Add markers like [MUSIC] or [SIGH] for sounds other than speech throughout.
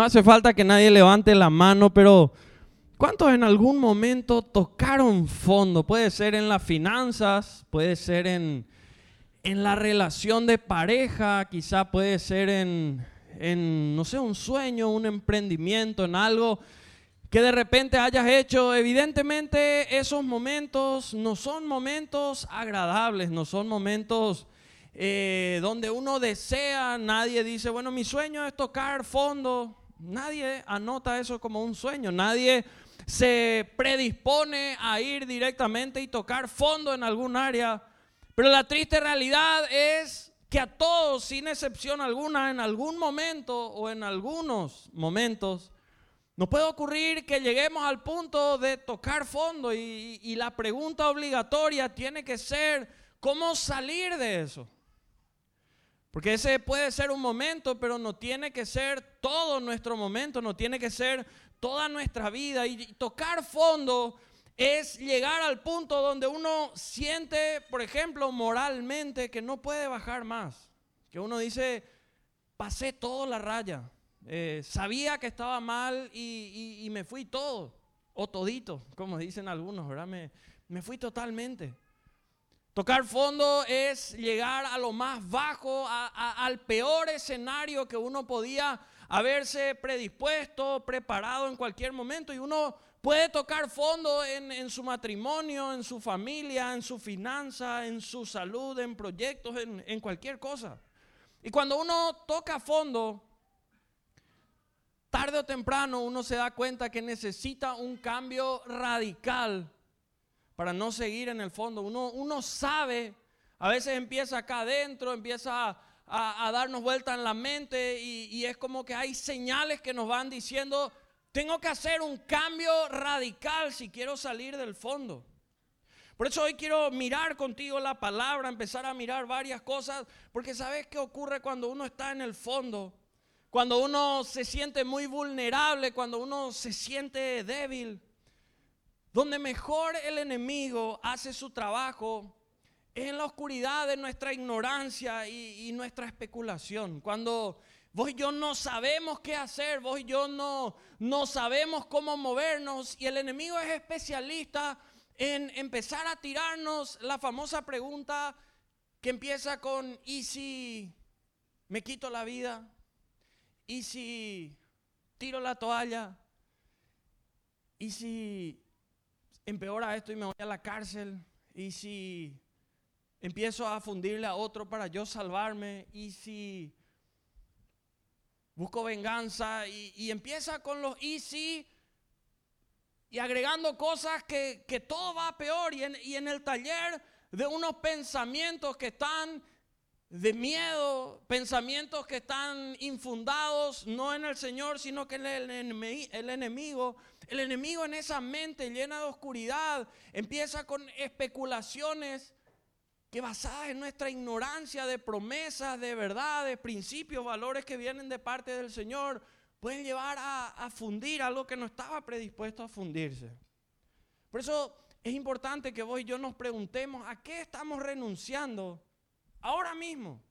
No hace falta que nadie levante la mano, pero ¿cuántos en algún momento tocaron fondo? Puede ser en las finanzas, puede ser en, en la relación de pareja, quizá puede ser en, en, no sé, un sueño, un emprendimiento, en algo que de repente hayas hecho. Evidentemente esos momentos no son momentos agradables, no son momentos eh, donde uno desea, nadie dice, bueno, mi sueño es tocar fondo. Nadie anota eso como un sueño, nadie se predispone a ir directamente y tocar fondo en algún área. Pero la triste realidad es que a todos, sin excepción alguna, en algún momento o en algunos momentos, nos puede ocurrir que lleguemos al punto de tocar fondo y, y la pregunta obligatoria tiene que ser, ¿cómo salir de eso? Porque ese puede ser un momento, pero no tiene que ser todo nuestro momento, no tiene que ser toda nuestra vida. Y tocar fondo es llegar al punto donde uno siente, por ejemplo, moralmente que no puede bajar más. Que uno dice, pasé toda la raya. Eh, sabía que estaba mal y, me fui todo, o todito, como dicen algunos, ¿verdad? Me, me fui totalmente. Tocar fondo es llegar a lo más bajo, al peor escenario que uno podía haberse predispuesto, preparado en cualquier momento. Y uno puede tocar fondo en, su matrimonio, en su familia, en su finanza, en su salud, en proyectos, en, en cualquier cosa. Y cuando uno toca fondo, tarde o temprano uno se da cuenta que necesita un cambio radical para no seguir en el fondo. Uno, uno sabe, a veces empieza acá adentro, empieza a, darnos vuelta en la mente y, y es como que hay señales que nos van diciendo, tengo que hacer un cambio radical si quiero salir del fondo. Por eso hoy quiero mirar contigo la palabra, empezar a mirar varias cosas, porque sabes qué ocurre cuando uno está en el fondo, cuando uno se siente muy vulnerable, cuando uno se siente débil. Donde mejor el enemigo hace su trabajo es en la oscuridad de nuestra ignorancia y, nuestra especulación. Cuando vos y yo no sabemos qué hacer, vos y yo no, no sabemos cómo movernos y el enemigo es especialista en empezar a tirarnos la famosa pregunta que empieza con, ¿y si me quito la vida? ¿Y si tiro la toalla? ¿Y si empeora esto y me voy a la cárcel, y si empiezo a fundirle a otro para yo salvarme, y si busco venganza, y, empieza con los y si, y agregando cosas que, todo va peor, y en, y en el taller de unos pensamientos que están de miedo, pensamientos que están infundados no en el Señor, sino que en el, enemigo. El enemigo en esa mente llena de oscuridad empieza con especulaciones que basadas en nuestra ignorancia de promesas, de verdades, principios, valores que vienen de parte del Señor, pueden llevar a, a fundir algo que no estaba predispuesto a fundirse. Por eso es importante que vos y yo nos preguntemos a qué estamos renunciando ahora mismo,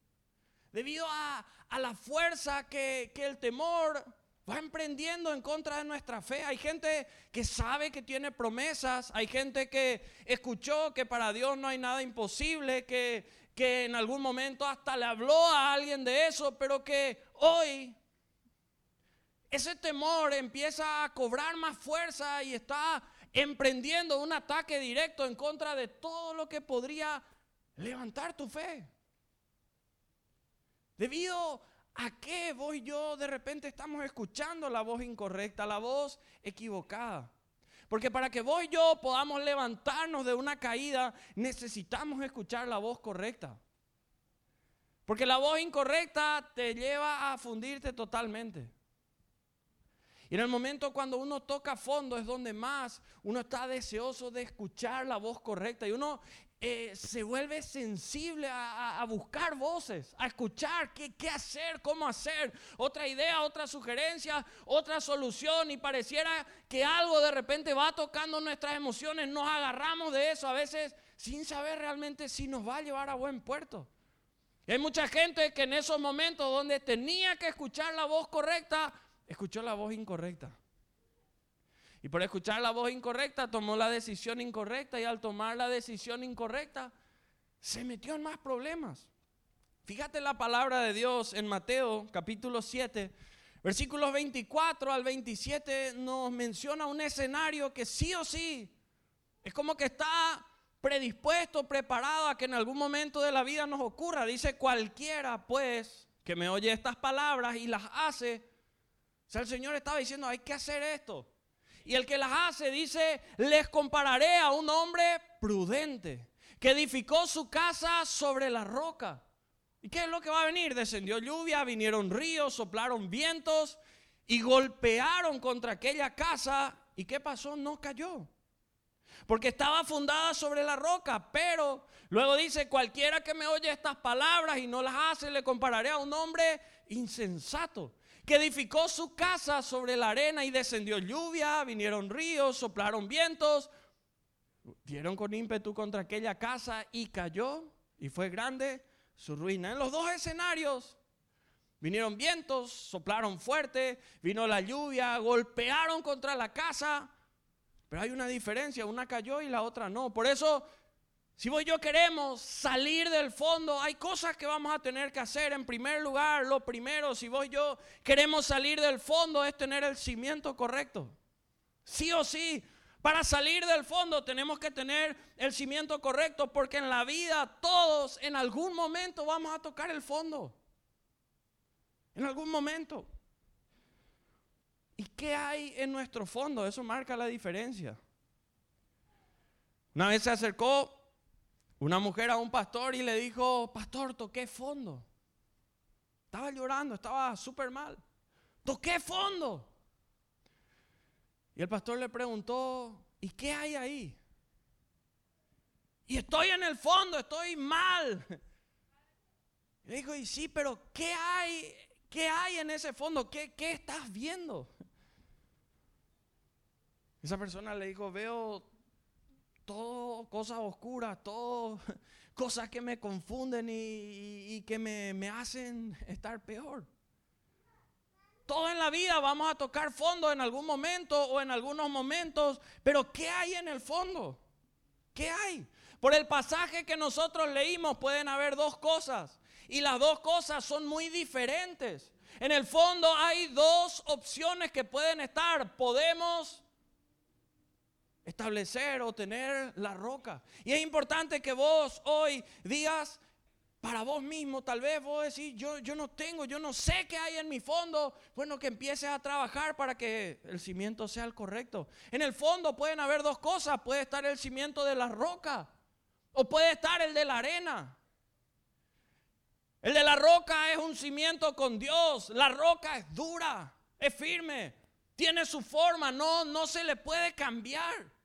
debido a, la fuerza que, el temor va emprendiendo en contra de nuestra fe. Hay gente que sabe que tiene promesas, hay gente que escuchó que para Dios no hay nada imposible, que, en algún momento hasta le habló a alguien de eso, pero que hoy ese temor empieza a cobrar más fuerza y está emprendiendo un ataque directo en contra de todo lo que podría levantar tu fe. Debido a que vos y yo de repente estamos escuchando la voz incorrecta, la voz equivocada. Porque para que vos y yo podamos levantarnos de una caída, necesitamos escuchar la voz correcta. Porque la voz incorrecta te lleva a fundirte totalmente. Y en el momento cuando uno toca fondo es donde más uno está deseoso de escuchar la voz correcta. Y uno eh, se vuelve sensible a, buscar voces, a escuchar qué, qué hacer, cómo hacer, otra idea, otra sugerencia, otra solución. Y pareciera que algo de repente va tocando nuestras emociones. Nos agarramos de eso a veces sin saber realmente si nos va a llevar a buen puerto. hay mucha gente que en esos momentos donde tenía que escuchar la voz correcta, escuchó la voz incorrecta. Y por escuchar la voz incorrecta tomó la decisión incorrecta y al tomar la decisión incorrecta se metió en más problemas. Fíjate la palabra de Dios en Mateo capítulo 7, versículos 24 al 27 nos menciona un escenario que sí o sí es como que está predispuesto, preparado a que en algún momento de la vida nos ocurra. Dice cualquiera pues que me oye estas palabras y las hace. Sea, el Señor estaba diciendo, hay que hacer esto. Y el que las hace dice, les compararé a un hombre prudente que edificó su casa sobre la roca. ¿Y qué es lo que va a venir? Descendió lluvia, vinieron ríos, soplaron vientos y golpearon contra aquella casa. ¿Y qué pasó? No cayó. Porque estaba fundada sobre la roca. Pero luego dice, cualquiera que me oye estas palabras y no las hace, le compararé a un hombre insensato que edificó su casa sobre la arena y descendió lluvia, vinieron ríos, soplaron vientos, dieron con ímpetu contra aquella casa y cayó y fue grande su ruina. En los dos escenarios vinieron vientos, soplaron fuerte, vino la lluvia, golpearon contra la casa, pero hay una diferencia, una cayó y la otra no. Por eso, si vos y yo queremos salir del fondo, hay cosas que vamos a tener que hacer. En primer lugar, lo primero, si vos y yo queremos salir del fondo, es tener el cimiento correcto. Sí o sí, para salir del fondo tenemos que tener el cimiento correcto porque en la vida todos en algún momento vamos a tocar el fondo. En algún momento. ¿Y qué hay en nuestro fondo? Eso marca la diferencia. Una vez se acercó una mujer a un pastor y le dijo, pastor, toqué fondo. Estaba llorando, estaba súper mal. Toqué fondo. Y el pastor le preguntó, ¿y qué hay ahí? Y estoy en el fondo, estoy mal. Y le dijo, y sí, pero ¿qué hay? ¿Qué hay en ese fondo? ¿Qué, qué estás viendo? Esa persona le dijo, veo todo cosas oscuras, todo [LAUGHS] cosas que me confunden y, que me, me hacen estar peor. Todo en la vida vamos a tocar fondo en algún momento o en algunos momentos, pero ¿qué hay en el fondo? ¿Qué hay? Por el pasaje que nosotros leímos pueden haber dos cosas y las dos cosas son muy diferentes. En el fondo hay dos opciones que pueden estar. Podemos establecer o tener la roca. Y es importante que vos hoy digas, para vos mismo, tal vez vos decís, yo, yo no tengo, yo no sé qué hay en mi fondo. Bueno, que empieces a trabajar para que el cimiento sea el correcto. En el fondo pueden haber dos cosas. Puede estar el cimiento de la roca o puede estar el de la arena. El de la roca es un cimiento con Dios. La roca es dura, es firme, tiene su forma, no, no se le puede cambiar.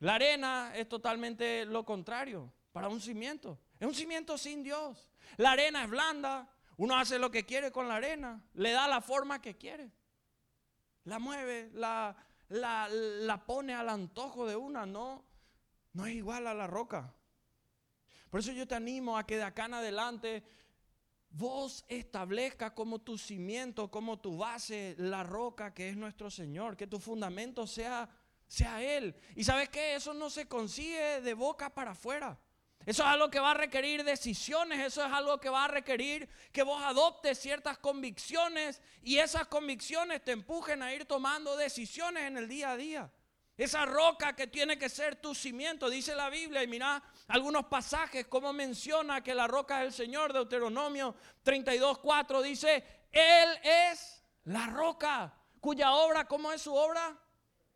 La arena es totalmente lo contrario para un cimiento. Es un cimiento sin Dios. La arena es blanda. Uno hace lo que quiere con la arena. Le da la forma que quiere. La mueve, la, la, pone al antojo de una. No, no es igual a la roca. Por eso yo te animo a que de acá en adelante vos establezcas como tu cimiento, como tu base, la roca que es nuestro Señor. Que tu fundamento sea, sea Él. Y sabes que eso no se consigue de boca para afuera. Eso es algo que va a requerir decisiones, eso es algo que va a requerir que vos adoptes ciertas convicciones y esas convicciones te empujen a ir tomando decisiones en el día a día. Esa roca que tiene que ser tu cimiento, dice la Biblia, y mira algunos pasajes como menciona que la roca es el Señor, Deuteronomio 32.4 dice, Él es la roca, cuya obra, ¿cómo es su obra?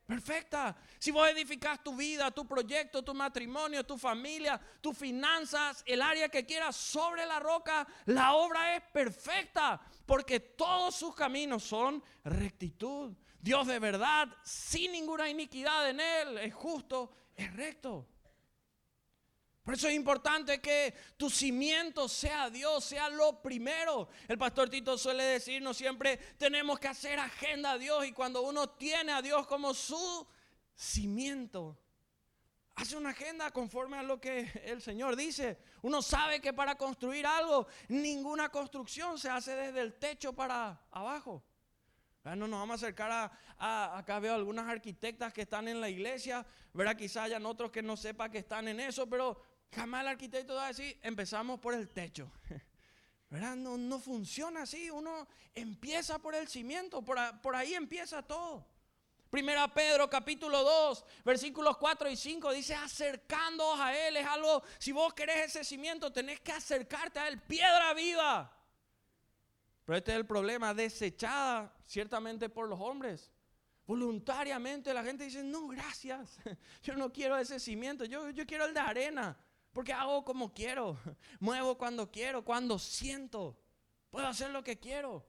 Perfecta. Si vos edificas tu vida, tu proyecto, tu matrimonio, tu familia, tus finanzas, el área que quieras sobre la roca, la obra es perfecta porque todos sus caminos son rectitud. Dios de verdad, sin ninguna iniquidad en él, es justo, es recto. Por eso es importante que tu cimiento sea Dios, sea lo primero. El pastor Tito suele decirnos siempre, tenemos que hacer agenda a Dios y cuando uno tiene a Dios como su cimiento, hace una agenda conforme a lo que el Señor dice. Uno sabe que para construir algo, ninguna construcción se hace desde el techo para abajo. No nos vamos a acercar a, acá veo algunas arquitectas que están en la iglesia, ¿verdad? Quizá hayan otros que no sepan que están en eso, pero jamás el arquitecto va a decir, empezamos por el techo. [LAUGHS] ¿Verdad? No, no funciona así, uno empieza por el cimiento, por, por ahí empieza todo. Primera Pedro capítulo 2, versículos 4 y 5 dice, acercándoos a Él es algo, si vos querés ese cimiento, tenés que acercarte a Él, piedra viva. Pero este es el problema, desechada ciertamente por los hombres. Voluntariamente la gente dice, no, gracias, [LAUGHS] yo no quiero ese cimiento, yo, yo quiero el de arena, porque hago como quiero, [LAUGHS] muevo cuando quiero, cuando siento, puedo hacer lo que quiero.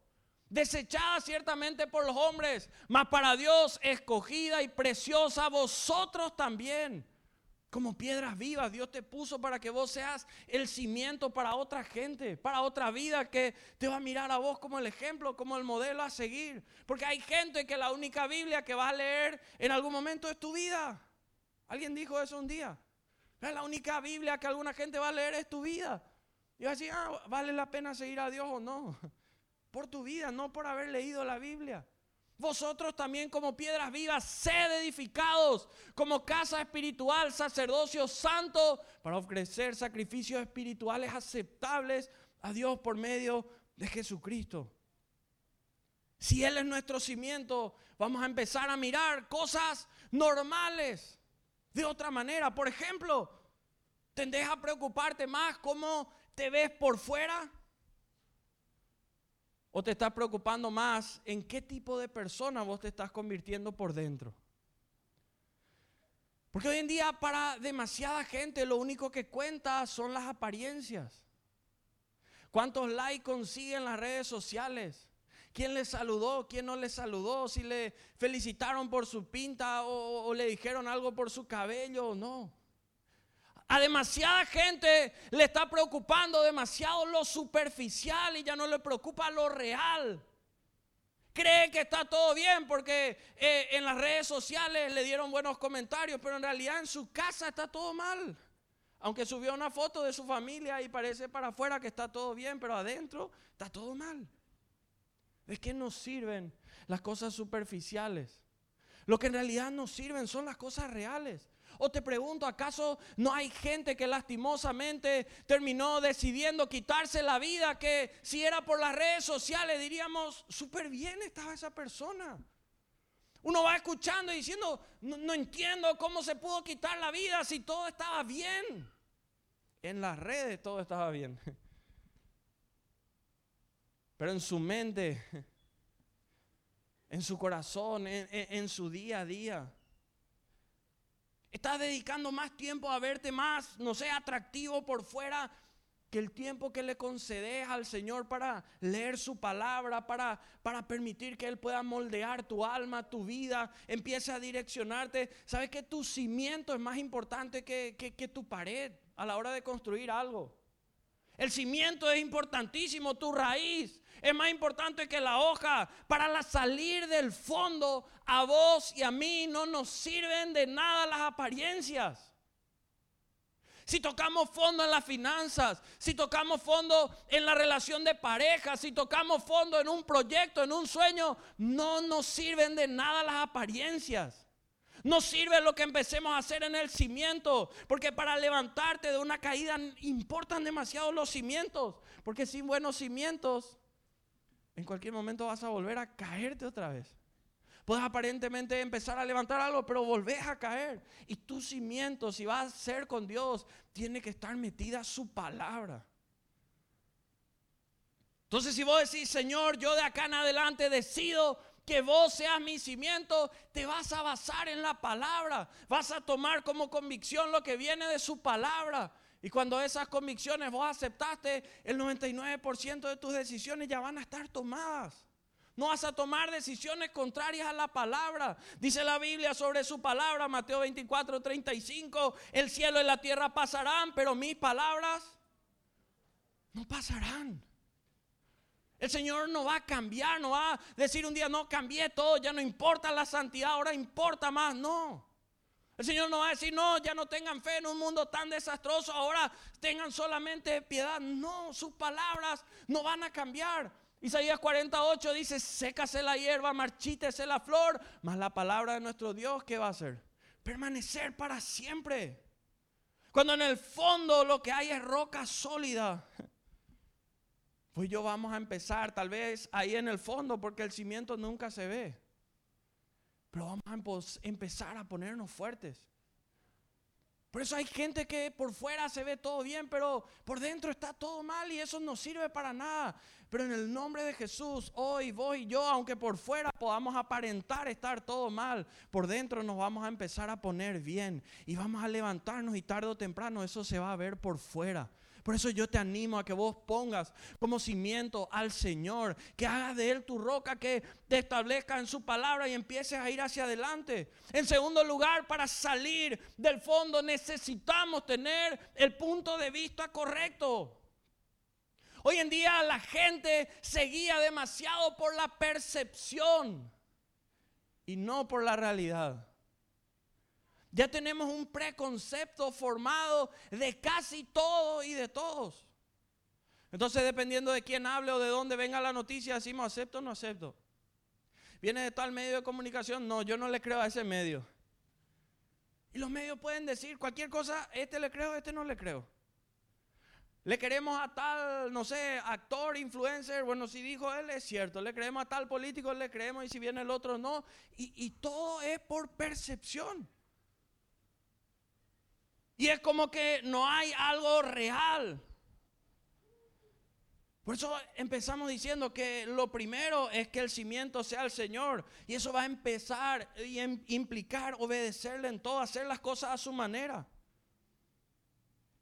Desechada ciertamente por los hombres, mas para Dios escogida y preciosa vosotros también como piedras vivas. Dios te puso para que vos seas el cimiento para otra gente, para otra vida que te va a mirar a vos como el ejemplo, como el modelo a seguir. Porque hay gente que la única Biblia que vas a leer en algún momento es tu vida. Alguien dijo eso un día. La única Biblia que alguna gente va a leer es tu vida. Y va a decir, ah, vale la pena seguir a Dios o no. [LAUGHS] Por tu vida, no por haber leído la Biblia. Vosotros también como piedras vivas, sed edificados como casa espiritual, sacerdocio santo, para ofrecer sacrificios espirituales aceptables a Dios por medio de Jesucristo. Si Él es nuestro cimiento, vamos a empezar a mirar cosas normales de otra manera. Por ejemplo, tendés a preocuparte más cómo te ves por fuera ¿O te estás preocupando más en qué tipo de persona vos te estás convirtiendo por dentro? Porque hoy en día para demasiada gente lo único que cuenta son las apariencias. ¿Cuántos likes consiguen las redes sociales? ¿Quién le saludó? ¿Quién no le saludó? Si le felicitaron por su pinta o, le dijeron algo por su cabello o no. A demasiada gente le está preocupando demasiado lo superficial y ya no le preocupa lo real. Cree que está todo bien porque eh, en las redes sociales le dieron buenos comentarios, pero en realidad en su casa está todo mal. Aunque subió una foto de su familia y parece para afuera que está todo bien, pero adentro está todo mal. ¿De qué nos sirven las cosas superficiales? Lo que en realidad nos sirven son las cosas reales. O te pregunto, ¿acaso no hay gente que lastimosamente terminó decidiendo quitarse la vida que si era por las redes sociales diríamos, súper bien estaba esa persona? Uno va escuchando y diciendo, no, entiendo cómo se pudo quitar la vida si todo estaba bien. En las redes todo estaba bien. [LAUGHS] Pero en su mente, en su corazón, en su día a día, Estás dedicando más tiempo a verte más, no sé, atractivo por fuera que el tiempo que le concedes al Señor para leer su palabra, para, para permitir que Él pueda moldear tu alma, tu vida, empiece a direccionarte. Sabes que tu cimiento es más importante que, que tu pared a la hora de construir algo. El cimiento es importantísimo, tu raíz es más importante que la hoja. Para salir del fondo, a vos y a mí no nos sirven de nada las apariencias. Si tocamos fondo en las finanzas, si tocamos fondo en la relación de pareja, si tocamos fondo en un proyecto, en un sueño, no nos sirven de nada las apariencias. No sirve lo que empecemos a hacer en el cimiento, porque para levantarte de una caída importan demasiado los cimientos, porque sin buenos cimientos, en cualquier momento vas a volver a caerte otra vez. Puedes aparentemente empezar a levantar algo, pero volvés a caer. Y tu cimiento, si vas a ser con Dios, tiene que estar metida su palabra. Entonces, si vos decís, Señor, yo de acá en adelante decido que vos seas mi cimiento, te vas a basar en la palabra. Vas a tomar como convicción lo que viene de su palabra. Y cuando esas convicciones vos aceptaste, el 99% de tus decisiones ya van a estar tomadas. No vas a tomar decisiones contrarias a la palabra. Dice la Biblia sobre su palabra, Mateo 24, 35, el cielo y la tierra pasarán, pero mis palabras no pasarán. El Señor no va a cambiar, no va a decir un día, no cambié todo, ya no importa la santidad, ahora importa más. No. El Señor no va a decir, no, ya no tengan fe en un mundo tan desastroso, ahora tengan solamente piedad. No, sus palabras no van a cambiar. Isaías 48 dice, sécase la hierba, marchítese la flor, mas la palabra de nuestro Dios, ¿qué va a hacer? Permanecer para siempre. Cuando en el fondo lo que hay es roca sólida. Pues yo vamos a empezar tal vez ahí en el fondo porque el cimiento nunca se ve. Pero vamos a empezar a ponernos fuertes. Por eso hay gente que por fuera se ve todo bien, pero por dentro está todo mal y eso no sirve para nada. Pero en el nombre de Jesús, hoy vos y yo, aunque por fuera podamos aparentar estar todo mal, por dentro nos vamos a empezar a poner bien y vamos a levantarnos y tarde o temprano eso se va a ver por fuera. Por eso yo te animo a que vos pongas como cimiento al Señor, que hagas de Él tu roca, que te establezca en su palabra y empieces a ir hacia adelante. En segundo lugar, para salir del fondo necesitamos tener el punto de vista correcto. Hoy en día la gente se guía demasiado por la percepción y no por la realidad. Ya tenemos un preconcepto formado de casi todo y de todos. Entonces, dependiendo de quién hable o de dónde venga la noticia, decimos acepto o no acepto. ¿Viene de tal medio de comunicación? No, yo no le creo a ese medio. Y los medios pueden decir cualquier cosa, este le creo, este no le creo. Le queremos a tal, no sé, actor, influencer, bueno, si dijo él es cierto, le creemos a tal político, le creemos y si viene el otro no. Y, y todo es por percepción. Y es como que no hay algo real. Por eso empezamos diciendo que lo primero es que el cimiento sea el Señor. Y eso va a empezar y implicar obedecerle en todo, hacer las cosas a su manera.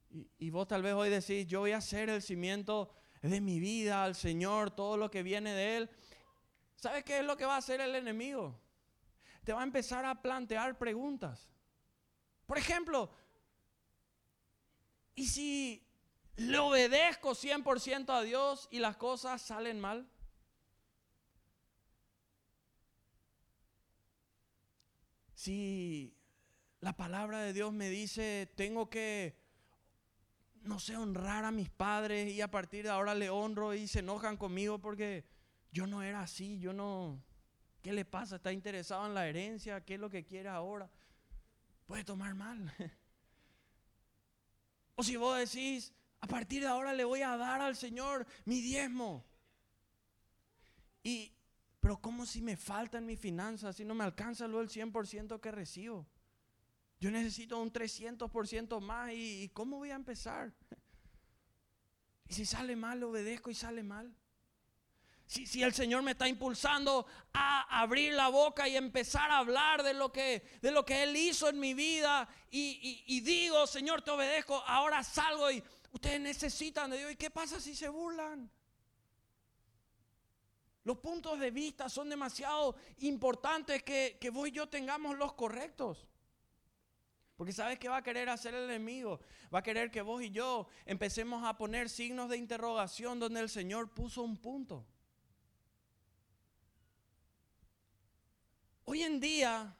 Y, y, vos tal vez hoy decís, yo voy a hacer el cimiento de mi vida al Señor, todo lo que viene de Él. ¿Sabes qué es lo que va a hacer el enemigo? Te va a empezar a plantear preguntas. Por ejemplo, ¿Y si le obedezco 100% a Dios y las cosas salen mal? Si la palabra de Dios me dice, tengo que, no sé, honrar a mis padres y a partir de ahora le honro y se enojan conmigo porque yo no era así, yo no, ¿qué le pasa? ¿Está interesado en la herencia? ¿Qué es lo que quiere ahora? Puede tomar mal. [LAUGHS] O si vos decís, a partir de ahora le voy a dar al Señor mi diezmo. Y, pero ¿cómo si me faltan mis finanzas? Si no me alcanza luego el 100% que recibo. Yo necesito un 300% más y, y ¿cómo voy a empezar? [LAUGHS] Y si sale mal, obedezco y sale mal. Si, el Señor me está impulsando a abrir la boca y empezar a hablar de lo que, de lo que Él hizo en mi vida y, digo, Señor, te obedezco, ahora salgo y ustedes necesitan de Dios. ¿Y qué pasa si se burlan? Los puntos de vista son demasiado importantes que, que vos y yo tengamos los correctos. Porque sabes qué va a querer hacer el enemigo. Va a querer que vos y yo empecemos a poner signos de interrogación donde el Señor puso un punto. Hoy en día,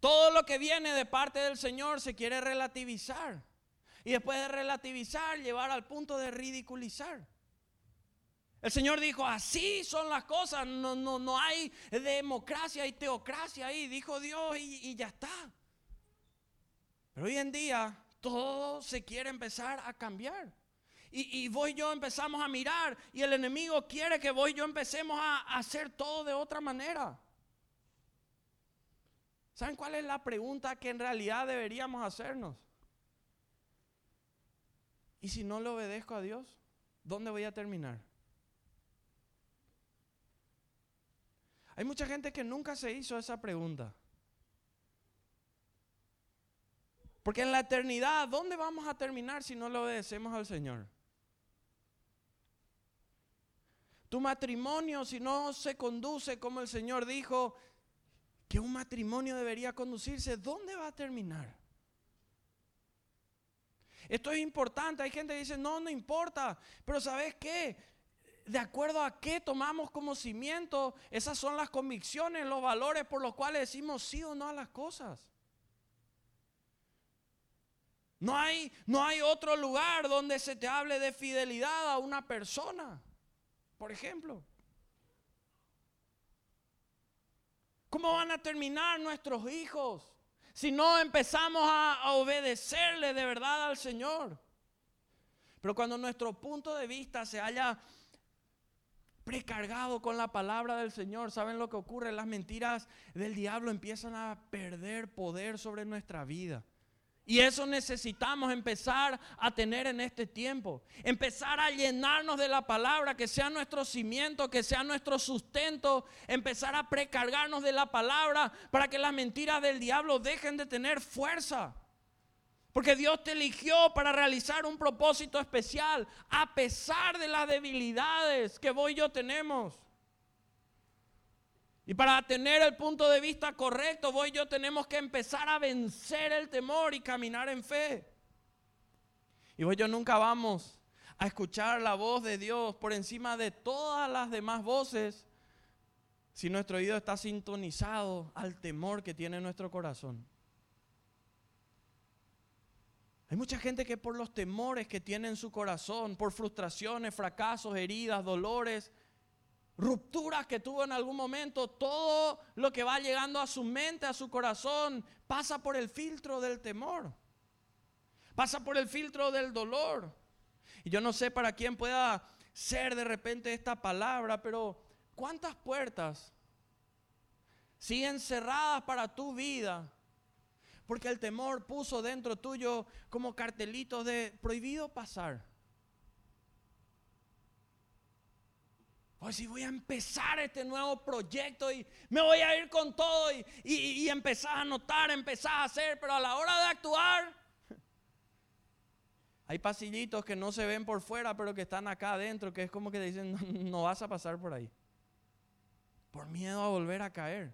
todo lo que viene de parte del Señor se quiere relativizar. Y después de relativizar, llevar al punto de ridiculizar. El Señor dijo, así son las cosas, no, no, no hay democracia y teocracia ahí, dijo Dios y, ya está. Pero hoy en día todo se quiere empezar a cambiar. Y, y vos y yo empezamos a mirar y el enemigo quiere que vos y yo empecemos a hacer todo de otra manera. ¿Saben cuál es la pregunta que en realidad deberíamos hacernos? ¿Y si no le obedezco a Dios? ¿Dónde voy a terminar? Hay mucha gente que nunca se hizo esa pregunta. Porque en la eternidad, ¿dónde vamos a terminar si no le obedecemos al Señor? Tu matrimonio, si no se conduce como el Señor dijo, que un matrimonio debería conducirse, ¿dónde va a terminar? Esto es importante. Hay gente que dice, no, no importa. Pero ¿sabes qué? De acuerdo a qué tomamos como cimiento, esas son las convicciones, los valores por los cuales decimos sí o no a las cosas. No hay, no hay otro lugar donde se te hable de fidelidad a una persona. por ejemplo. ¿Cómo van a terminar nuestros hijos si no empezamos a, obedecerle de verdad al Señor? Pero cuando nuestro punto de vista se haya precargado con la palabra del Señor, ¿saben lo que ocurre? Las mentiras del diablo empiezan a perder poder sobre nuestra vida. Y eso necesitamos empezar a tener en este tiempo. Empezar a llenarnos de la palabra, que sea nuestro cimiento, que sea nuestro sustento. Empezar a precargarnos de la palabra para que las mentiras del diablo dejen de tener fuerza. Porque Dios te eligió para realizar un propósito especial, a pesar de las debilidades que vos y yo tenemos. Y para tener el punto de vista correcto, vos y yo tenemos que empezar a vencer el temor y caminar en fe. Y vos y yo nunca vamos a escuchar la voz de Dios por encima de todas las demás voces si nuestro oído está sintonizado al temor que tiene nuestro corazón. Hay mucha gente que por los temores que tiene en su corazón, por frustraciones, fracasos, heridas, dolores, rupturas que tuvo en algún momento, todo lo que va llegando a su mente, a su corazón, pasa por el filtro del temor. Pasa por el filtro del dolor. Y yo no sé para quién pueda ser de repente esta palabra, pero ¿cuántas puertas siguen cerradas para tu vida? Porque el temor puso dentro tuyo como cartelitos de prohibido pasar. Hoy si voy a empezar este nuevo proyecto y me voy a ir con todo y, y, empezar a notar, empezar a hacer, pero a la hora de actuar, [LAUGHS] hay pasillitos que no se ven por fuera, pero que están acá adentro, que es como que dicen, [LAUGHS] no, no vas a pasar por ahí. Por miedo a volver a caer.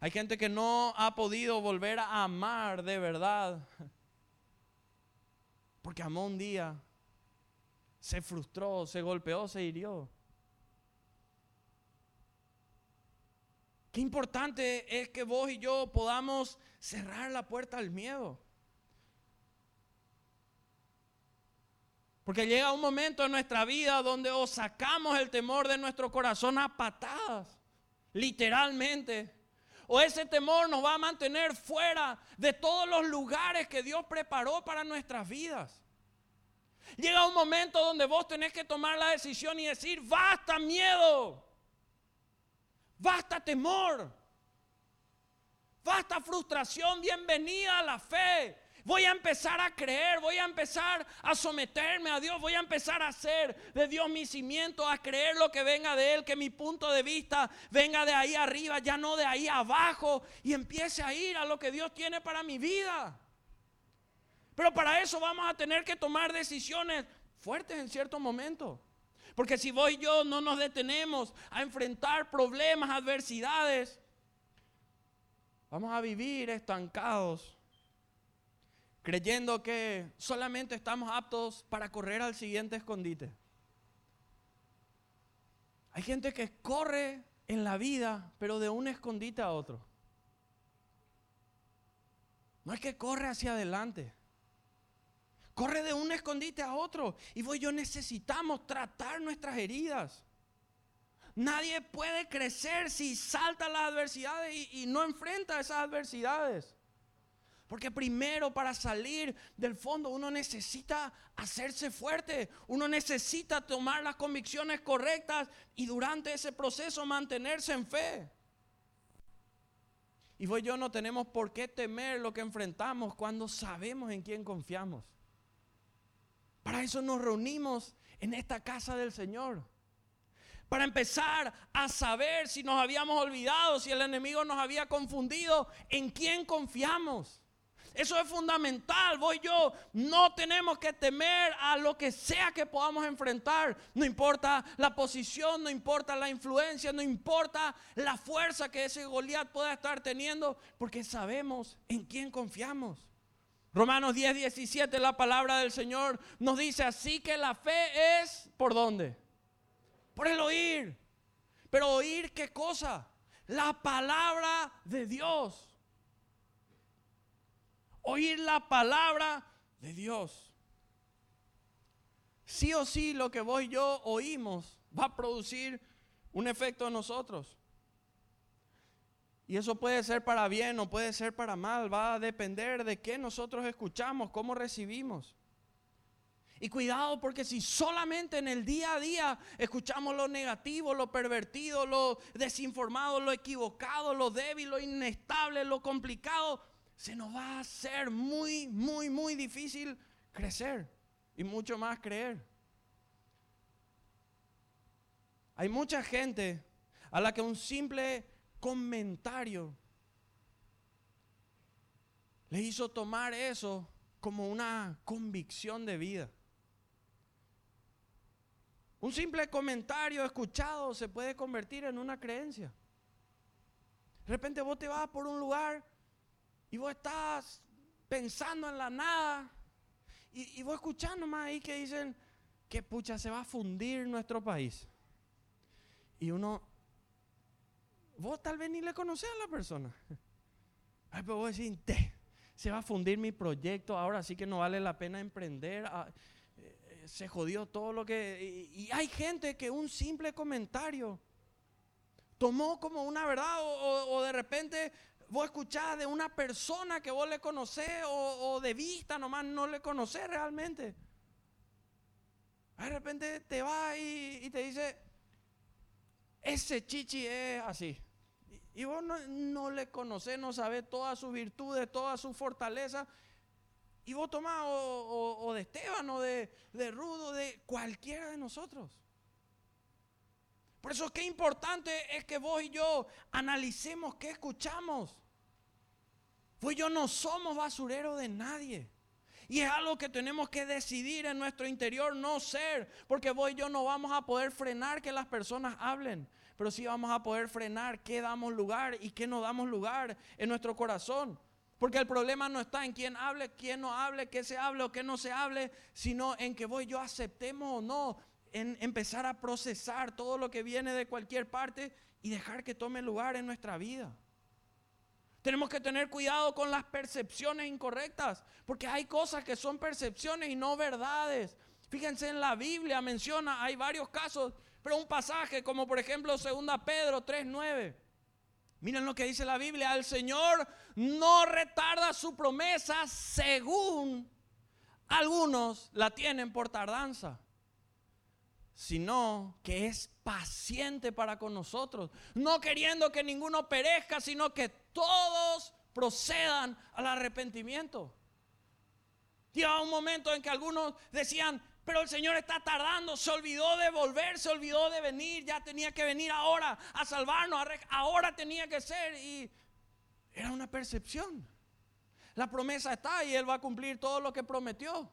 Hay gente que no ha podido volver a amar de verdad. [LAUGHS] Porque amó un día, se frustró, se golpeó, se hirió. Qué importante es que vos y yo podamos cerrar la puerta al miedo. Porque llega un momento en nuestra vida donde o sacamos el temor de nuestro corazón a patadas, literalmente. O ese temor nos va a mantener fuera de todos los lugares que Dios preparó para nuestras vidas. Llega un momento donde vos tenés que tomar la decisión y decir, basta miedo. Basta temor. Basta frustración. Bienvenida a la fe. Voy a empezar a creer, voy a empezar a someterme a Dios, voy a empezar a hacer de Dios mi cimiento, a creer lo que venga de Él, que mi punto de vista venga de ahí arriba, ya no de ahí abajo, y empiece a ir a lo que Dios tiene para mi vida. Pero para eso vamos a tener que tomar decisiones fuertes en cierto momento. Porque si vos y yo no nos detenemos a enfrentar problemas, adversidades, vamos a vivir estancados, creyendo que solamente estamos aptos para correr al siguiente escondite. Hay gente que corre en la vida, pero de un escondite a otro. No es que corre hacia adelante. Corre de un escondite a otro. Y vos y yo necesitamos tratar nuestras heridas. Nadie puede crecer si salta las adversidades y, no enfrenta esas adversidades. Porque primero para salir del fondo uno necesita hacerse fuerte, uno necesita tomar las convicciones correctas y durante ese proceso mantenerse en fe. Y vos y yo no tenemos por qué temer lo que enfrentamos cuando sabemos en quién confiamos. Para eso nos reunimos en esta casa del Señor. Para empezar a saber si nos habíamos olvidado, si el enemigo nos había confundido, en quién confiamos. Eso es fundamental. Voy yo. No tenemos que temer a lo que sea que podamos enfrentar. No importa la posición, no importa la influencia, no importa la fuerza que ese Goliat pueda estar teniendo, porque sabemos en quién confiamos. Romanos 10, 17, la palabra del Señor nos dice así que la fe es, ¿por dónde? Por el oír. Pero oír qué cosa? La palabra de Dios. Oír la palabra de Dios. Sí o sí lo que vos y yo oímos va a producir un efecto en nosotros. Y eso puede ser para bien o puede ser para mal, va a depender de qué nosotros escuchamos, cómo recibimos. Y cuidado porque si solamente en el día a día escuchamos lo negativo, lo pervertido, lo desinformado, lo equivocado, lo débil, lo inestable, lo complicado, se nos va a hacer muy, muy, muy difícil crecer y mucho más creer. Hay mucha gente a la que un simple comentario le hizo tomar eso como una convicción de vida. Un simple comentario escuchado se puede convertir en una creencia. De repente vos te vas por un lugar y vos estás pensando en la nada y, vos escuchando más ahí que dicen que pucha se va a fundir nuestro país. Y uno, vos tal vez ni le conocés a la persona. Pero vos decís, se va a fundir mi proyecto, ahora sí que no vale la pena emprender. Ah, se jodió todo lo que... Y, hay gente que un simple comentario tomó como una verdad o, de repente vos escuchás de una persona que vos le conocés o, de vista nomás no le conocés realmente. De repente te va y, te dice, ese chichi es así. Y, vos no, le conocés, no sabes todas sus virtudes, todas sus fortalezas. Y vos tomás o, de Esteban o de, de Rudo, de cualquiera de nosotros. Por eso qué importante es que vos y yo analicemos qué escuchamos. Vos y yo no somos basureros de nadie. Y es algo que tenemos que decidir en nuestro interior no ser, porque vos y yo no vamos a poder frenar que las personas hablen, pero sí vamos a poder frenar qué damos lugar y qué no damos lugar en nuestro corazón. Porque el problema no está en quién hable, quién no hable, qué se hable o qué no se hable, sino en que vos y yo aceptemos o no, en empezar a procesar todo lo que viene de cualquier parte y dejar que tome lugar en nuestra vida. Tenemos que tener cuidado con las percepciones incorrectas, porque hay cosas que son percepciones y no verdades. Fíjense en la Biblia menciona, hay varios casos, un pasaje como por ejemplo 2 Pedro 3:9 Miren lo que dice la Biblia, el Señor no retarda su promesa según algunos la tienen por tardanza, sino que es paciente para con nosotros, no queriendo que ninguno perezca, sino que todos procedan al arrepentimiento. Llega un momento en que algunos decían, pero el Señor está tardando, se olvidó de volver, se olvidó de venir, ya tenía que venir ahora a salvarnos, ahora tenía que ser. Y era una percepción. La promesa está y Él va a cumplir todo lo que prometió.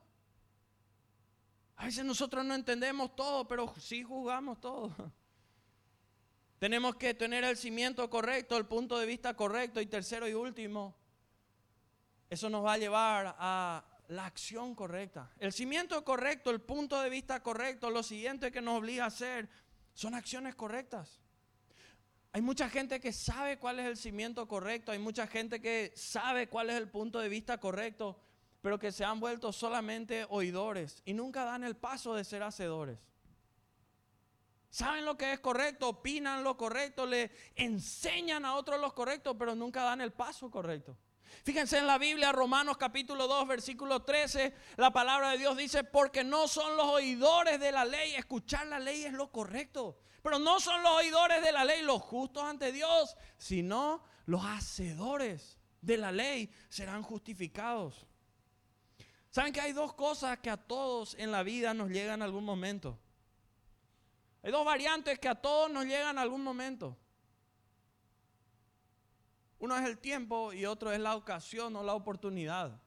A veces nosotros no entendemos todo, pero sí juzgamos todo. [LAUGHS] Tenemos que tener el cimiento correcto, el punto de vista correcto y tercero y último, eso nos va a llevar a la acción correcta. El cimiento correcto, el punto de vista correcto, lo siguiente que nos obliga a hacer son acciones correctas. Hay mucha gente que sabe cuál es el cimiento correcto, hay mucha gente que sabe cuál es el punto de vista correcto, pero que se han vuelto solamente oidores y nunca dan el paso de ser hacedores. Saben lo que es correcto, opinan lo correcto, le enseñan a otros lo correcto, pero nunca dan el paso correcto. Fíjense en la Biblia, Romanos capítulo 2, versículo 13, la palabra de Dios dice, porque no son los oidores de la ley, escuchar la ley es lo correcto, pero no son los oidores de la ley los justos ante Dios, sino los hacedores de la ley serán justificados. ¿Saben que hay dos cosas que a todos en la vida nos llegan en algún momento? Hay dos variantes que a todos nos llegan en algún momento. Uno es el tiempo y otro es la ocasión o la oportunidad.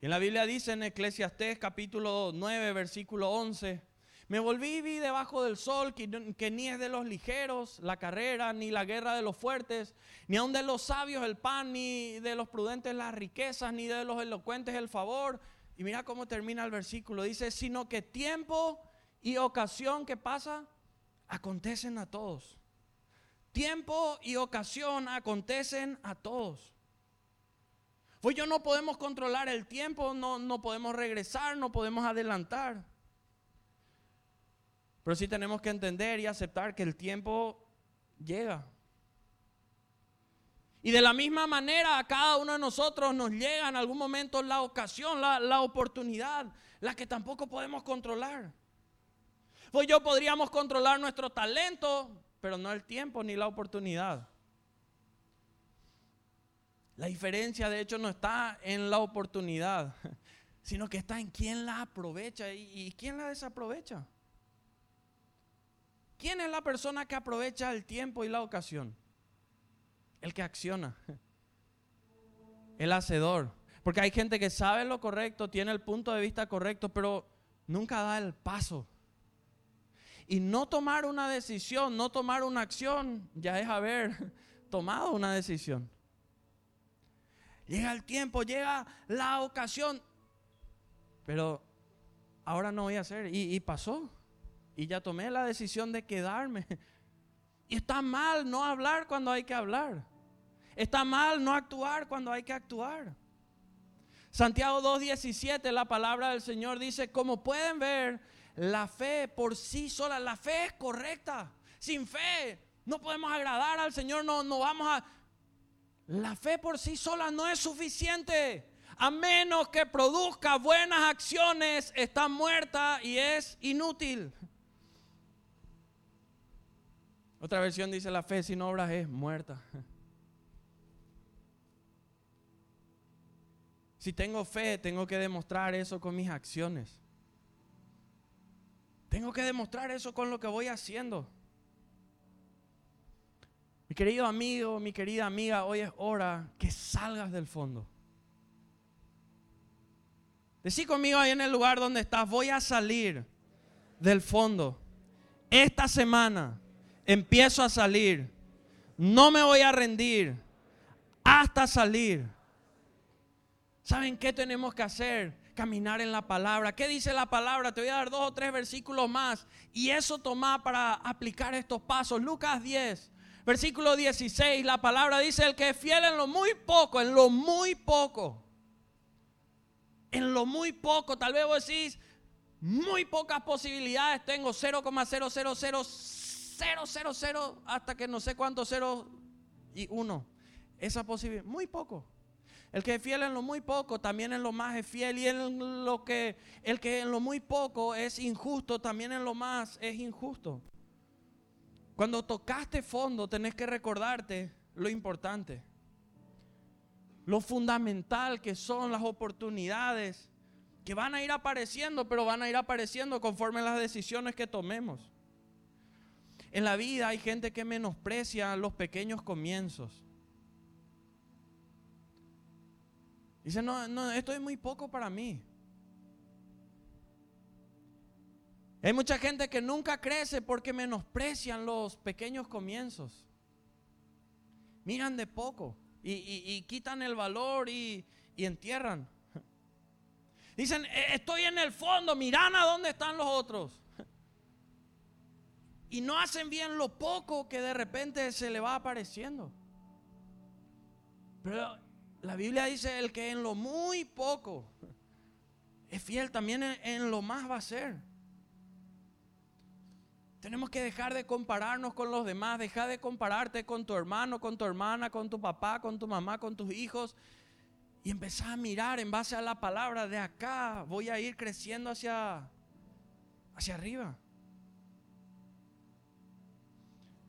Y en la Biblia dice en Eclesiastés capítulo 9, versículo 11, me volví y vi debajo del sol que, que, ni es de los ligeros la carrera, ni la guerra de los fuertes, ni aun de los sabios el pan, ni de los prudentes las riquezas, ni de los elocuentes el favor. Y mira cómo termina el versículo. Dice, sino que tiempo y ocasión que pasa, acontecen a todos. Tiempo y ocasión acontecen a todos. Pues yo no podemos controlar el tiempo, no, no podemos regresar, no podemos adelantar. Pero sí tenemos que entender y aceptar que el tiempo llega. Y de la misma manera a cada uno de nosotros nos llega en algún momento la ocasión, la, la oportunidad, la que tampoco podemos controlar. Pues yo podríamos controlar nuestro talento, pero no el tiempo ni la oportunidad. La diferencia de hecho no está en la oportunidad, [LAUGHS] sino que está en quién la aprovecha y, quién la desaprovecha. ¿Quién es la persona que aprovecha el tiempo y la ocasión? El que acciona. [LAUGHS] El hacedor. Porque hay gente que sabe lo correcto, tiene el punto de vista correcto, pero nunca da el paso. Y no tomar una decisión, no tomar una acción, ya es haber [LAUGHS] tomado una decisión. Llega el tiempo, llega la ocasión, pero ahora no voy a hacer. Y, pasó. Y ya tomé la decisión de quedarme. [LAUGHS] Y está mal no hablar cuando hay que hablar. Está mal no actuar cuando hay que actuar. Santiago 2.17, la palabra del Señor dice, como pueden ver, la fe por sí sola, la fe es correcta. Sin fe no podemos agradar al Señor, no, no vamos a... La fe por sí sola no es suficiente. A menos que produzca buenas acciones, está muerta y es inútil. Otra versión dice, la fe sin obras es muerta. Si tengo fe, tengo que demostrar eso con mis acciones. Tengo que demostrar eso con lo que voy haciendo. Mi querido amigo, mi querida amiga, hoy es hora que salgas del fondo. Decí conmigo ahí en el lugar donde estás, voy a salir del fondo. Esta semana empiezo a salir. No me voy a rendir hasta salir. ¿Saben qué tenemos que hacer? Caminar en la palabra. ¿Qué dice la palabra? Te voy a dar dos o tres versículos más. Y eso toma para aplicar estos pasos. Lucas 10, Versículo 16, la palabra dice, el que es fiel en lo muy poco, en lo muy poco. En lo muy poco, tal vez vos decís, muy pocas posibilidades tengo, 0,000000 hasta que no sé cuánto, 0 y 1. Esa posibilidad, muy poco. El que es fiel en lo muy poco, también en lo más es fiel. Y en lo que, el que en lo muy poco es injusto, también en lo más es injusto. Cuando tocaste fondo, tenés que recordarte lo importante, lo fundamental que son las oportunidades que van a ir apareciendo, pero van a ir apareciendo conforme las decisiones que tomemos. En la vida hay gente que menosprecia los pequeños comienzos. Dice, no, no, esto es muy poco para mí. Hay mucha gente que nunca crece porque menosprecian los pequeños comienzos. Miran de poco y, quitan el valor y, y entierran. Dicen, e, estoy en el fondo, miran a dónde están los otros. Y no hacen bien lo poco que de repente se le va apareciendo. Pero la Biblia dice, el que en lo muy poco es fiel, también en lo más va a ser. Tenemos que dejar de compararnos con los demás, dejar de compararte con tu hermano, con tu hermana, con tu papá, con tu mamá, con tus hijos y empezar a mirar en base a la palabra de acá voy a ir creciendo hacia hacia arriba.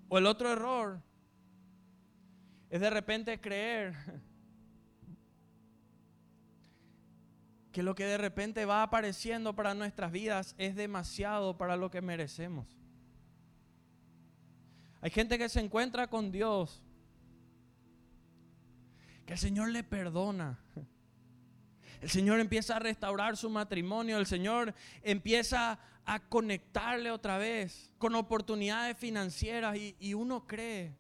O el otro error es de repente creer que lo que de repente va apareciendo para nuestras vidas es demasiado para lo que merecemos. Hay gente que se encuentra con Dios, que el Señor le perdona. El Señor empieza a restaurar su matrimonio, el Señor empieza a conectarle otra vez con oportunidades financieras y, uno cree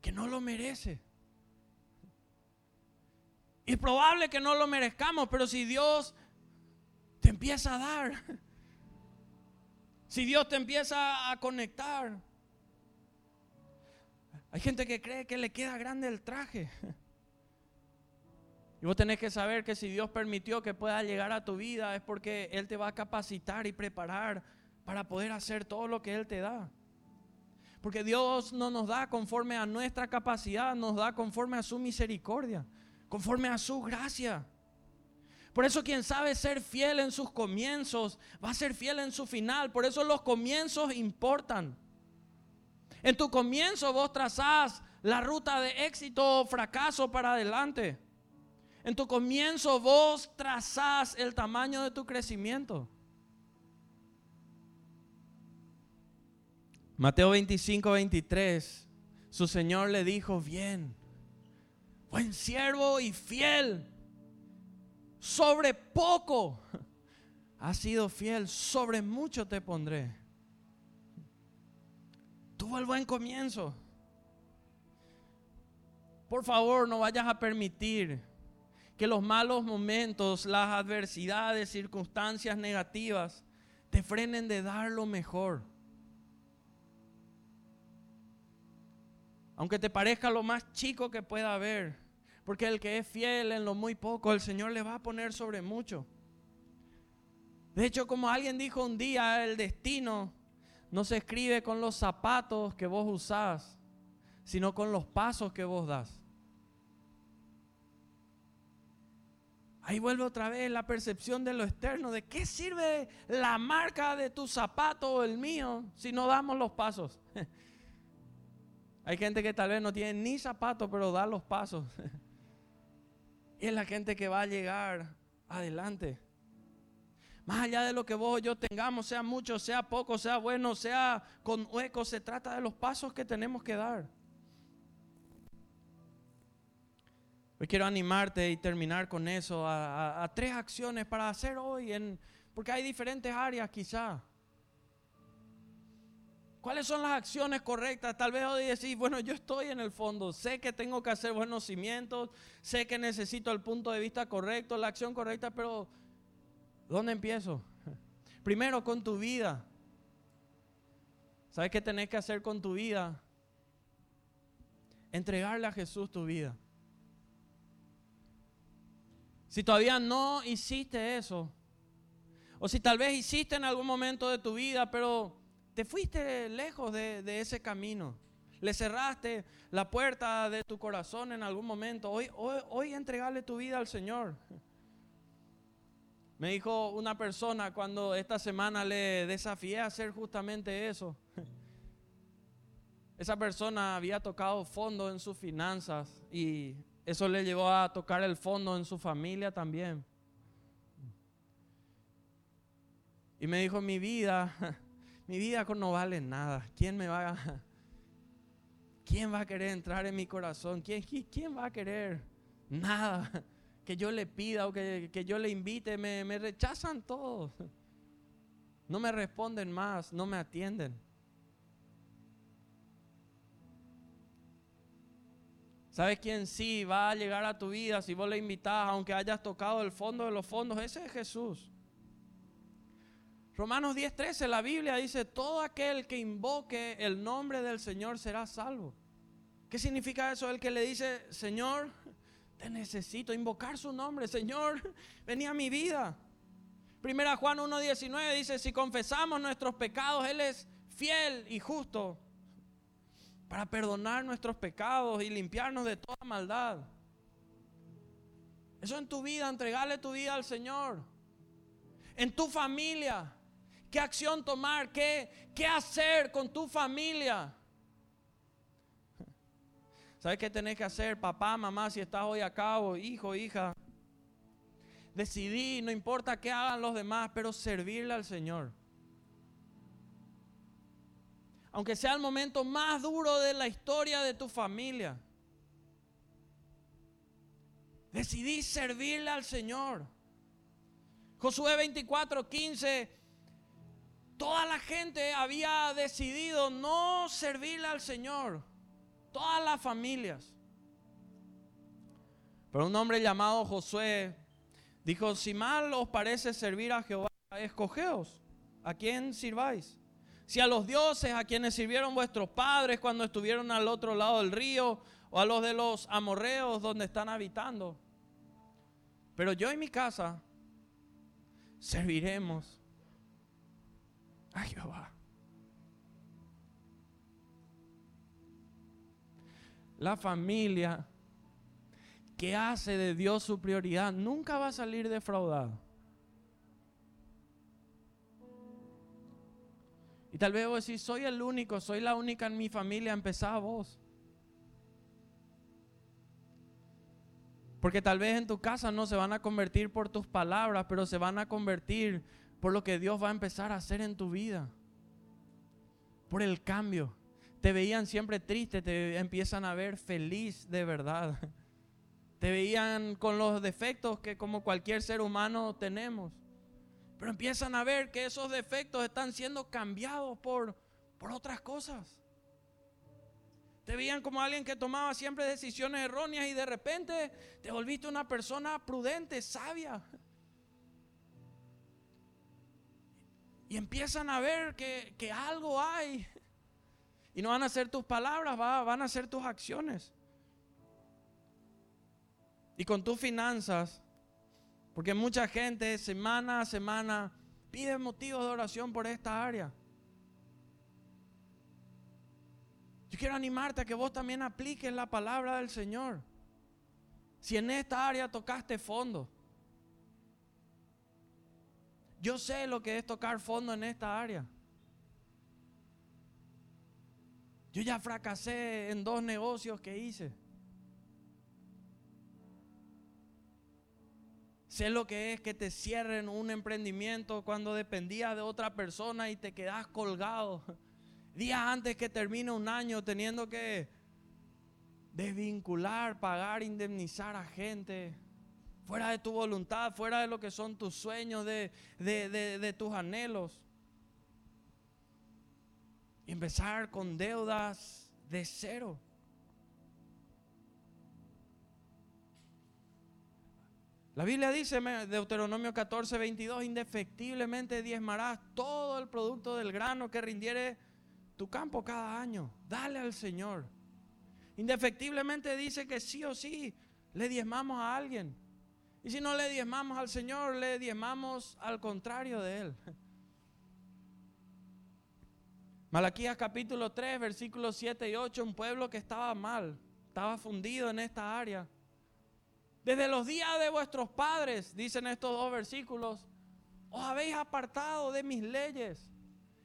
que no lo merece. Es probable que no lo merezcamos, pero si Dios te empieza a dar, si Dios te empieza a conectar. Hay gente que cree que le queda grande el traje. Y vos tenés que saber que si Dios permitió que pueda llegar a tu vida es porque Él te va a capacitar y preparar para poder hacer todo lo que Él te da. Porque Dios no nos da conforme a nuestra capacidad, nos da conforme a su misericordia, conforme a su gracia. Por eso quien sabe ser fiel en sus comienzos va a ser fiel en su final. Por eso los comienzos importan. En tu comienzo vos trazás la ruta de éxito o fracaso para adelante. En tu comienzo vos trazás el tamaño de tu crecimiento. Mateo 25, 23, su Señor le dijo, bien, buen siervo y fiel, sobre poco [LAUGHS] has sido fiel, sobre mucho te pondré. Tuvo el buen comienzo. Por favor, no vayas a permitir que los malos momentos, las adversidades, circunstancias negativas, te frenen de dar lo mejor. Aunque te parezca lo más chico que pueda haber. Porque el que es fiel en lo muy poco, el Señor le va a poner sobre mucho. De hecho, como alguien dijo un día, el destino no se escribe con los zapatos que vos usás, sino con los pasos que vos das. Ahí vuelve otra vez la percepción de lo externo, de qué sirve la marca de tu zapato o el mío si no damos los pasos. [LAUGHS] Hay gente que tal vez no tiene ni zapatos, pero da los pasos. [LAUGHS] y es la gente que va a llegar adelante. Más allá de lo que vos o yo tengamos, sea mucho, sea poco, sea bueno, sea con hueco, se trata de los pasos que tenemos que dar. Hoy quiero animarte y terminar con eso a, tres acciones para hacer hoy, porque hay diferentes áreas quizá. ¿Cuáles son las acciones correctas? Tal vez hoy decís, bueno, yo estoy en el fondo, sé que tengo que hacer buenos cimientos, sé que necesito el punto de vista correcto, la acción correcta, pero ¿dónde empiezo? [LAUGHS] Primero con tu vida. ¿Sabes qué tenés que hacer con tu vida? Entregarle a Jesús tu vida. Si todavía no hiciste eso, o si tal vez hiciste en algún momento de tu vida, pero te fuiste lejos de, ese camino. Le cerraste la puerta de tu corazón en algún momento. Hoy, hoy, hoy tu vida al Señor. Me dijo una persona cuando esta semana le desafié a hacer justamente eso. [LAUGHS] Esa persona había tocado fondo en sus finanzas y eso le llevó a tocar el fondo en su familia también. Y me dijo, mi vida [LAUGHS] mi vida no vale nada. ¿Quién me va a, [LAUGHS] quién va a querer entrar en mi corazón? ¿Quién, quién va a querer? Nada. [LAUGHS] Que yo le pida o que, yo le invite, me, me rechazan todos. [LAUGHS] No me responden más, no me atienden. ¿Sabes quién sí va a llegar a tu vida si vos le invitás, aunque hayas tocado el fondo de los fondos? Ese es Jesús. Romanos 10:13, la Biblia dice, todo aquel que invoque el nombre del Señor será salvo. ¿Qué significa eso? El que le dice, Señor, te necesito, invocar su nombre, Señor, [LAUGHS] venía a mi vida. Primera Juan 1:19 dice, si confesamos nuestros pecados, Él es fiel y justo para perdonar nuestros pecados y limpiarnos de toda maldad. Eso en tu vida, entregarle tu vida al Señor. En tu familia, qué acción tomar, qué, qué hacer con tu familia. ¿Sabes qué tenés que hacer, papá, mamá, si estás hoy acá o hijo, hija? Decidí, no importa qué hagan los demás, pero servirle al Señor. Aunque sea el momento más duro de la historia de tu familia. Decidí servirle al Señor. Josué 24, 15 Toda la gente había decidido no servirle al Señor. Todas las familias. Pero un hombre llamado Josué dijo, si mal os parece servir a Jehová, escogeos. ¿A quién sirváis? Si a los dioses a quienes sirvieron vuestros padres cuando estuvieron al otro lado del río, o a los de los amorreos donde están habitando. Pero yo y mi casa serviremos a Jehová. La familia que hace de Dios su prioridad nunca va a salir defraudada. Y tal vez vos decís, soy el único, soy la única en mi familia, empezá vos. Porque tal vez en tu casa no se van a convertir por tus palabras, pero se van a convertir por lo que Dios va a empezar a hacer en tu vida. Por el cambio. Te veían siempre triste, te empiezan a ver feliz de verdad. [LAUGHS] Te veían con los defectos que como cualquier ser humano tenemos. Pero empiezan a ver que esos defectos están siendo cambiados por, por otras cosas. Te veían como alguien que tomaba siempre decisiones erróneas y de repente te volviste una persona prudente, sabia. Y empiezan a ver que, que algo hay. Y no van a ser tus palabras, van a ser tus acciones. Y con tus finanzas, porque mucha gente semana a semana pide motivos de oración por esta área. Yo quiero animarte a que vos también apliques la palabra del Señor. Si en esta área tocaste fondo, yo sé lo que es tocar fondo en esta área. Yo ya fracasé en dos negocios que hice. Sé lo que es que te cierren un emprendimiento cuando dependías de otra persona y te quedas colgado. [LAUGHS] Días antes que termine un año teniendo que desvincular, pagar, indemnizar a gente. Fuera de tu voluntad, fuera de lo que son tus sueños, de, de tus anhelos. Y empezar con deudas de cero. La Biblia dice, Deuteronomio 14, 22, indefectiblemente diezmarás todo el producto del grano que rindiere tu campo cada año. Dale al Señor. Indefectiblemente dice que sí o sí le diezmamos a alguien. Y si no le diezmamos al Señor, le diezmamos al contrario de Él. [LAUGHS] Malaquías capítulo 3, versículos 7 y 8, un pueblo que estaba mal, estaba fundido en esta área. Desde los días de vuestros padres, dicen estos dos versículos, os habéis apartado de mis leyes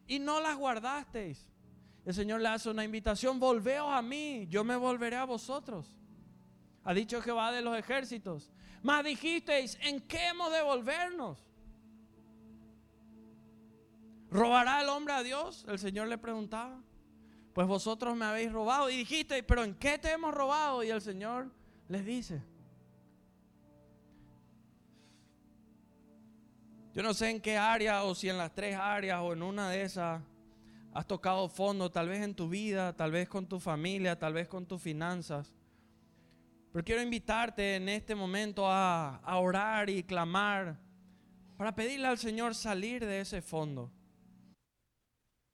y no las guardasteis. El Señor le hace una invitación, volveos a mí, yo me volveré a vosotros. Ha dicho Jehová de los ejércitos. Mas dijisteis, ¿en qué hemos de volvernos? ¿Robará el hombre a Dios? El Señor le preguntaba. Pues vosotros me habéis robado. Y dijisteis, ¿pero en qué te hemos robado? Y el Señor les dice, Yo no sé en qué área o si en las tres áreas o en una de esas has tocado fondo, tal vez en tu vida, tal vez con tu familia, tal vez con tus finanzas. Pero quiero invitarte en este momento a, orar y clamar para pedirle al Señor salir de ese fondo.